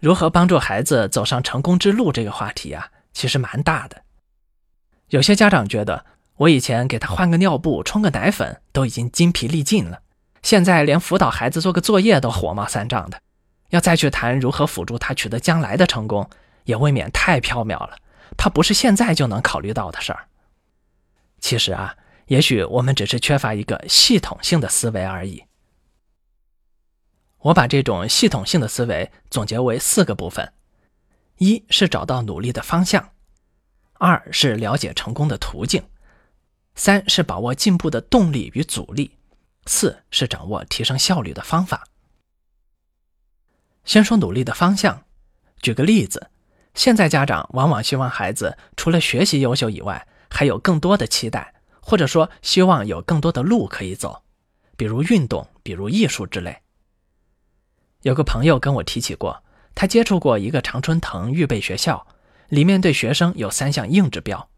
如何帮助孩子走上成功之路这个话题啊，其实蛮大的。有些家长觉得，我以前给他换个尿布、冲个奶粉都已经精疲力尽了，现在连辅导孩子做个作业都火冒三丈的，要再去谈如何辅助他取得将来的成功，也未免太缥缈了。他不是现在就能考虑到的事儿。其实啊，也许我们只是缺乏一个系统性的思维而已。我把这种系统性的思维总结为四个部分：一是找到努力的方向；二是了解成功的途径；三是把握进步的动力与阻力；四是掌握提升效率的方法。先说努力的方向，举个例子，现在家长往往希望孩子除了学习优秀以外，还有更多的期待，或者说希望有更多的路可以走，比如运动，比如艺术之类。有个朋友跟我提起过，他接触过一个常春藤预备学校，里面对学生有三项硬指标：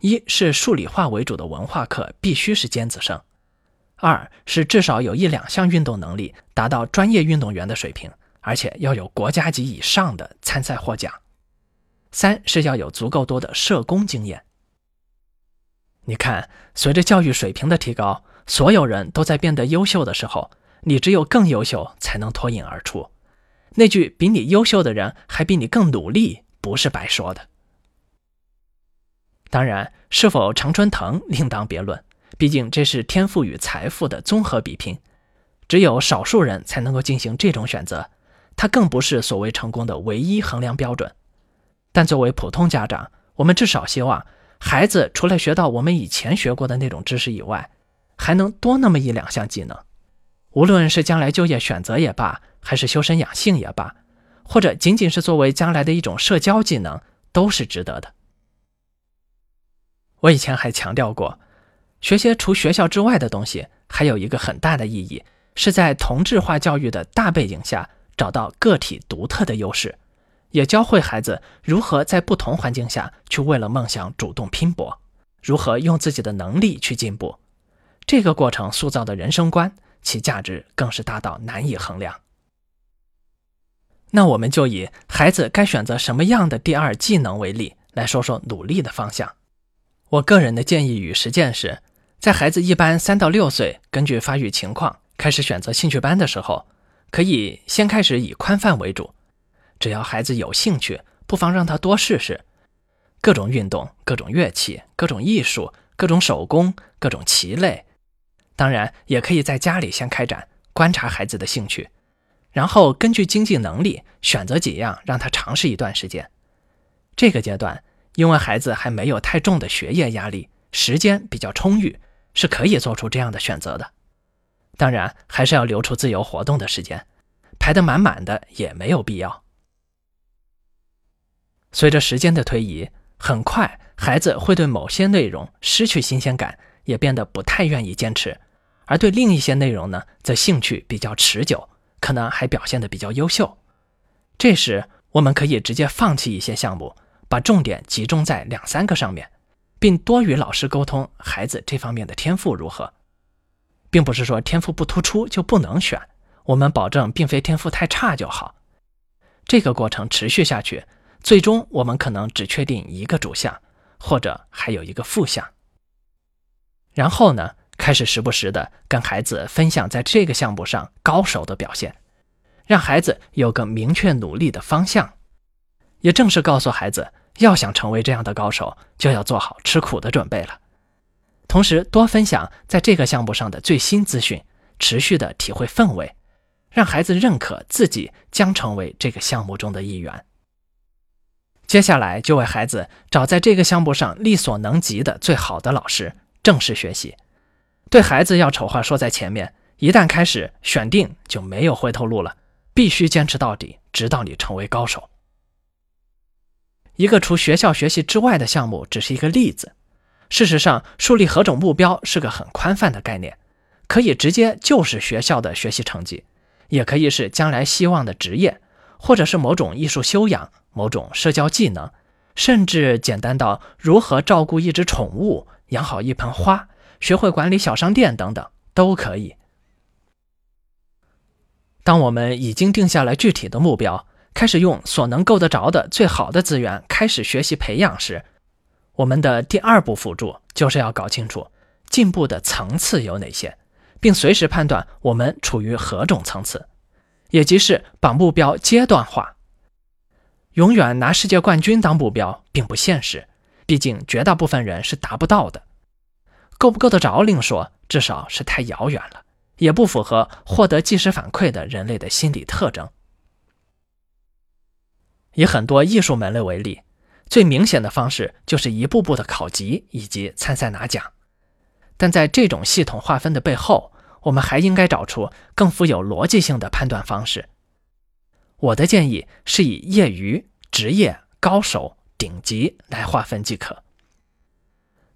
一是数理化为主的文化课必须是尖子生；二是至少有一两项运动能力达到专业运动员的水平，而且要有国家级以上的参赛获奖；三是要有足够多的社工经验。你看，随着教育水平的提高，所有人都在变得优秀的时候。你只有更优秀，才能脱颖而出。那句“比你优秀的人还比你更努力”不是白说的。当然，是否常春藤另当别论，毕竟这是天赋与财富的综合比拼，只有少数人才能够进行这种选择。它更不是所谓成功的唯一衡量标准。但作为普通家长，我们至少希望孩子除了学到我们以前学过的那种知识以外，还能多那么一两项技能。无论是将来就业选择也罢，还是修身养性也罢，或者仅仅是作为将来的一种社交技能，都是值得的。我以前还强调过，学些除学校之外的东西，还有一个很大的意义，是在同质化教育的大背景下，找到个体独特的优势，也教会孩子如何在不同环境下去为了梦想主动拼搏，如何用自己的能力去进步。这个过程塑造的人生观。其价值更是大到难以衡量。那我们就以孩子该选择什么样的第二技能为例，来说说努力的方向。我个人的建议与实践是，在孩子一般三到六岁，根据发育情况开始选择兴趣班的时候，可以先开始以宽泛为主，只要孩子有兴趣，不妨让他多试试各种运动、各种乐器、各种艺术、各种手工、各种棋类。当然，也可以在家里先开展观察孩子的兴趣，然后根据经济能力选择几样让他尝试一段时间。这个阶段，因为孩子还没有太重的学业压力，时间比较充裕，是可以做出这样的选择的。当然，还是要留出自由活动的时间，排得满满的也没有必要。随着时间的推移，很快孩子会对某些内容失去新鲜感，也变得不太愿意坚持。而对另一些内容呢，则兴趣比较持久，可能还表现得比较优秀。这时，我们可以直接放弃一些项目，把重点集中在两三个上面，并多与老师沟通孩子这方面的天赋如何。并不是说天赋不突出就不能选，我们保证并非天赋太差就好。这个过程持续下去，最终我们可能只确定一个主项，或者还有一个副项。然后呢？开始时不时的跟孩子分享在这个项目上高手的表现，让孩子有个明确努力的方向。也正是告诉孩子，要想成为这样的高手，就要做好吃苦的准备了。同时，多分享在这个项目上的最新资讯，持续的体会氛围，让孩子认可自己将成为这个项目中的一员。接下来就为孩子找在这个项目上力所能及的最好的老师，正式学习。对孩子要丑话说在前面，一旦开始选定就没有回头路了，必须坚持到底，直到你成为高手。一个除学校学习之外的项目只是一个例子，事实上，树立何种目标是个很宽泛的概念，可以直接就是学校的学习成绩，也可以是将来希望的职业，或者是某种艺术修养、某种社交技能，甚至简单到如何照顾一只宠物、养好一盆花。学会管理小商店等等都可以。当我们已经定下了具体的目标，开始用所能够得着的最好的资源开始学习培养时，我们的第二步辅助就是要搞清楚进步的层次有哪些，并随时判断我们处于何种层次，也即是把目标阶段化。永远拿世界冠军当目标并不现实，毕竟绝大部分人是达不到的。够不够得着另说，至少是太遥远了，也不符合获得即时反馈的人类的心理特征。以很多艺术门类为例，最明显的方式就是一步步的考级以及参赛拿奖。但在这种系统划分的背后，我们还应该找出更富有逻辑性的判断方式。我的建议是以业余、职业、高手、顶级来划分即可。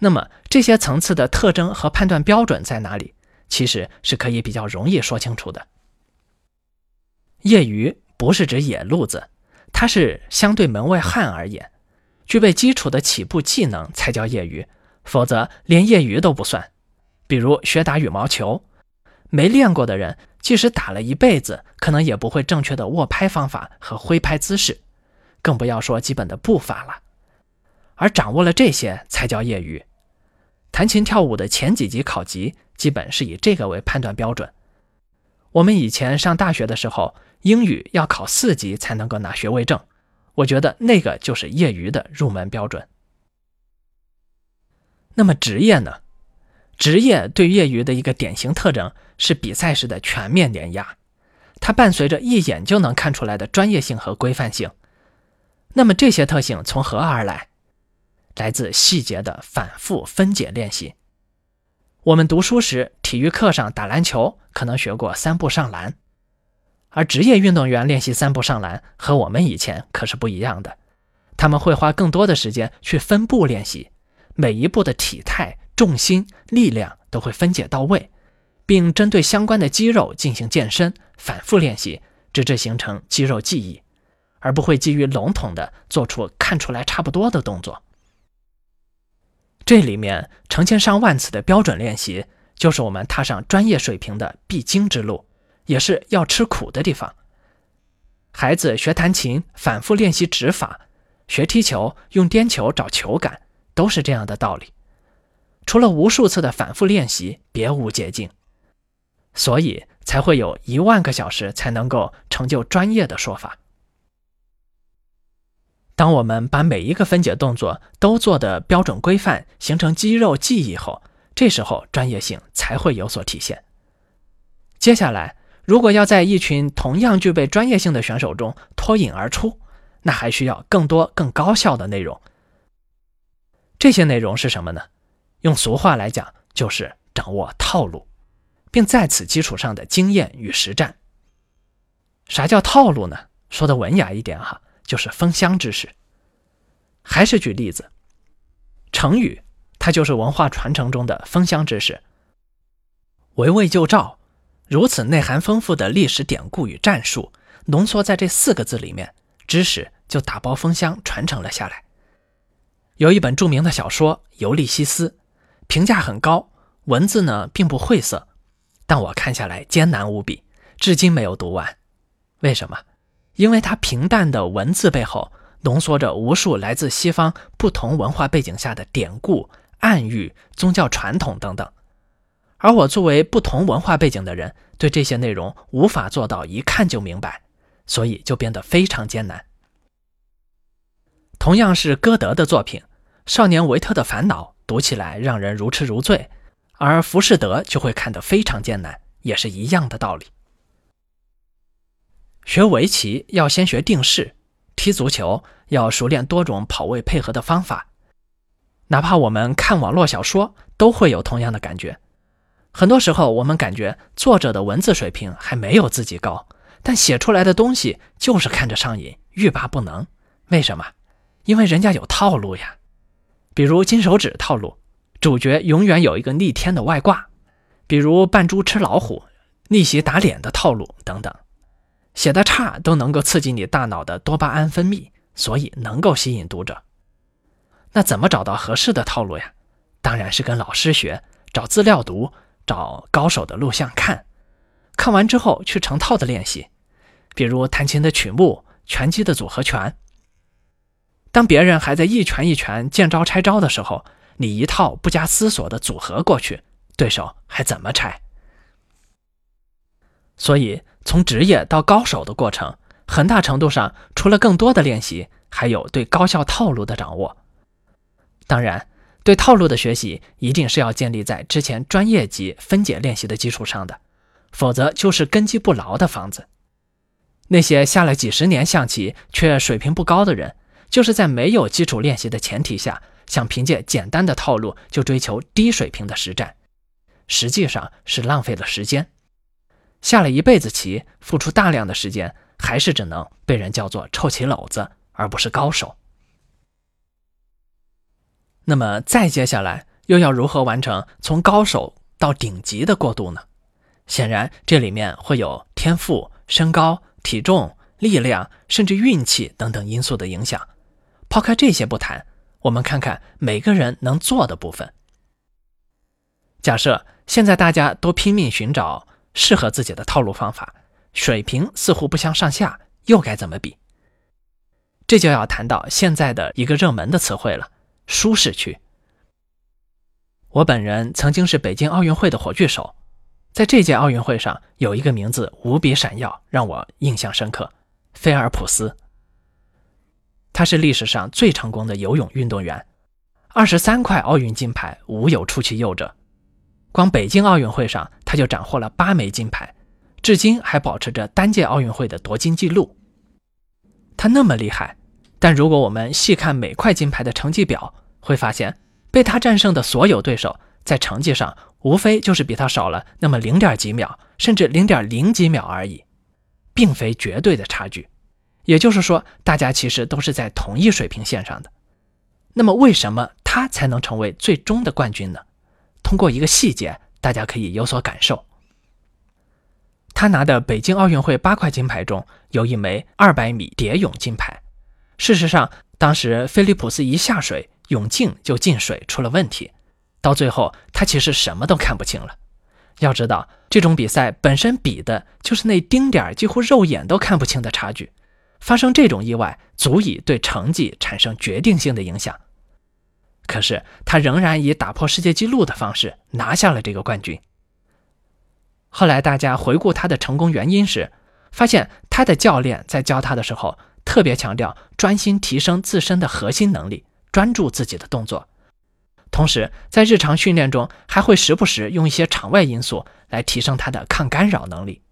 那么这些层次的特征和判断标准在哪里？其实是可以比较容易说清楚的。业余不是指野路子。它是相对门外汉而言，具备基础的起步技能才叫业余，否则连业余都不算。比如学打羽毛球，没练过的人，即使打了一辈子，可能也不会正确的握拍方法和挥拍姿势，更不要说基本的步伐了。而掌握了这些，才叫业余。弹琴跳舞的前几级考级，基本是以这个为判断标准。我们以前上大学的时候。英语要考四级才能够拿学位证，我觉得那个就是业余的入门标准。那么职业呢？职业对业余的一个典型特征是比赛时的全面碾压，它伴随着一眼就能看出来的专业性和规范性。那么这些特性从何而来？来自细节的反复分解练习。我们读书时，体育课上打篮球可能学过三步上篮。而职业运动员练习三步上篮和我们以前可是不一样的，他们会花更多的时间去分步练习，每一步的体态、重心、力量都会分解到位，并针对相关的肌肉进行健身，反复练习，直至形成肌肉记忆，而不会基于笼统的做出看出来差不多的动作。这里面成千上万次的标准练习，就是我们踏上专业水平的必经之路。也是要吃苦的地方。孩子学弹琴，反复练习指法；学踢球，用颠球找球感，都是这样的道理。除了无数次的反复练习，别无捷径。所以才会有一万个小时才能够成就专业的说法。当我们把每一个分解动作都做的标准规范，形成肌肉记忆后，这时候专业性才会有所体现。接下来。如果要在一群同样具备专业性的选手中脱颖而出，那还需要更多更高效的内容。这些内容是什么呢？用俗话来讲，就是掌握套路，并在此基础上的经验与实战。啥叫套路呢？说的文雅一点哈，就是封箱知识。还是举例子，成语它就是文化传承中的封箱知识，围魏救赵。如此内涵丰富的历史典故与战术，浓缩在这四个字里面，知识就打包封箱传承了下来。有一本著名的小说《尤利西斯》，评价很高，文字呢并不晦涩，但我看下来艰难无比，至今没有读完。为什么？因为它平淡的文字背后，浓缩着无数来自西方不同文化背景下的典故、暗喻、宗教传统等等。而我作为不同文化背景的人，对这些内容无法做到一看就明白，所以就变得非常艰难。同样是歌德的作品，《少年维特的烦恼》读起来让人如痴如醉，而浮士德就会看得非常艰难，也是一样的道理。学围棋要先学定式，踢足球要熟练多种跑位配合的方法，哪怕我们看网络小说，都会有同样的感觉。很多时候，我们感觉作者的文字水平还没有自己高，但写出来的东西就是看着上瘾，欲罢不能。为什么？因为人家有套路呀。比如金手指套路，主角永远有一个逆天的外挂；比如扮猪吃老虎、逆袭打脸的套路等等。写的差都能够刺激你大脑的多巴胺分泌，所以能够吸引读者。那怎么找到合适的套路呀？当然是跟老师学，找资料读。找高手的录像看，看完之后去成套的练习，比如弹琴的曲目、拳击的组合拳。当别人还在一拳一拳见招拆招的时候，你一套不加思索的组合过去，对手还怎么拆？所以，从职业到高手的过程，很大程度上除了更多的练习，还有对高效套路的掌握。当然，对套路的学习一定是要建立在之前专业级分解练习的基础上的，否则就是根基不牢的房子。那些下了几十年象棋却水平不高的人。就是在没有基础练习的前提下，想凭借简单的套路就追求低水平的实战，实际上是浪费了时间。下了一辈子棋，付出大量的时间，还是只能被人叫做臭棋篓子，而不是高手。那么再接下来又要如何完成从高手到顶级的过渡呢？显然这里面会有天赋、身高、体重、力量，甚至运气等等因素的影响。抛开这些不谈，我们看看每个人能做的部分。假设现在大家都拼命寻找适合自己的套路方法，水平似乎不相上下，又该怎么比？这就要谈到现在的一个热门的词汇了——舒适区。我本人曾经是北京奥运会的火炬手，在这届奥运会上有一个名字无比闪耀，让我印象深刻——菲尔普斯。他是历史上最成功的游泳运动员，二十三块奥运金牌无有出其右者。光北京奥运会上，他就斩获了八枚金牌，至今还保持着单届奥运会的夺金纪录。他那么厉害，但如果我们细看每块金牌的成绩表，会发现被他战胜的所有对手，在成绩上无非就是比他少了那么零点几秒，甚至零点零几秒而已，并非绝对的差距。也就是说，大家其实都是在同一水平线上的。那么，为什么他才能成为最终的冠军呢？通过一个细节，大家可以有所感受。他拿的北京奥运会八块金牌中，有一枚二百米蝶泳金牌。事实上，当时菲利普斯一下水，泳镜就进水出了问题，到最后他其实什么都看不清了。要知道，这种比赛本身比的就是那丁点儿几乎肉眼都看不清的差距。发生这种意外，足以对成绩产生决定性的影响。可是他仍然以打破世界纪录的方式拿下了这个冠军。后来大家回顾他的成功原因时，发现他的教练在教他的时候特别强调专心提升自身的核心能力，专注自己的动作。同时在日常训练中还会时不时用一些场外因素来提升他的抗干扰能力。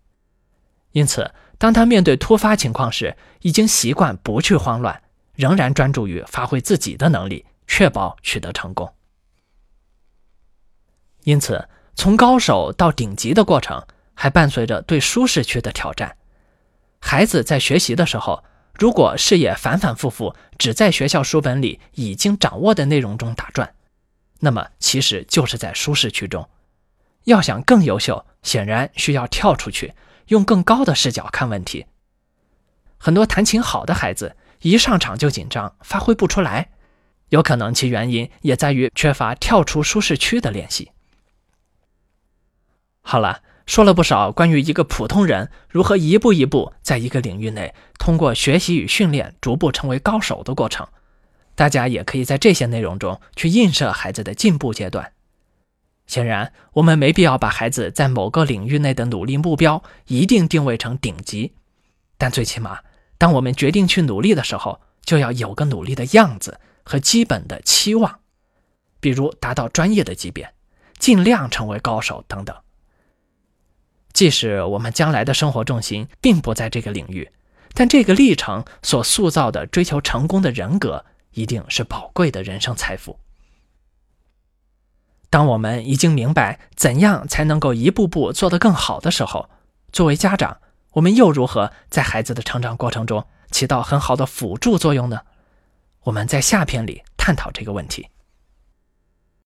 因此。当他面对突发情况时，已经习惯不去慌乱，仍然专注于发挥自己的能力，确保取得成功。因此，从高手到顶级的过程，还伴随着对舒适区的挑战。孩子在学习的时候，如果视野反反复复只在学校书本里已经掌握的内容中打转，那么其实就是在舒适区中。要想更优秀，显然需要跳出去。用更高的视角看问题。很多弹琴好的孩子一上场就紧张，发挥不出来，有可能其原因也在于缺乏跳出舒适区的练习。好了，说了不少关于一个普通人如何一步一步在一个领域内通过学习与训练逐步成为高手的过程，大家也可以在这些内容中去映射孩子的进步阶段。显然，我们没必要把孩子在某个领域内的努力目标一定定位成顶级，但最起码，当我们决定去努力的时候，就要有个努力的样子和基本的期望，比如达到专业的级别，尽量成为高手等等。即使我们将来的生活重心并不在这个领域，但这个历程所塑造的追求成功的人格，一定是宝贵的人生财富。当我们已经明白怎样才能够一步步做得更好的时候，作为家长，我们又如何在孩子的成长过程中起到很好的辅助作用呢？我们在下篇里探讨这个问题。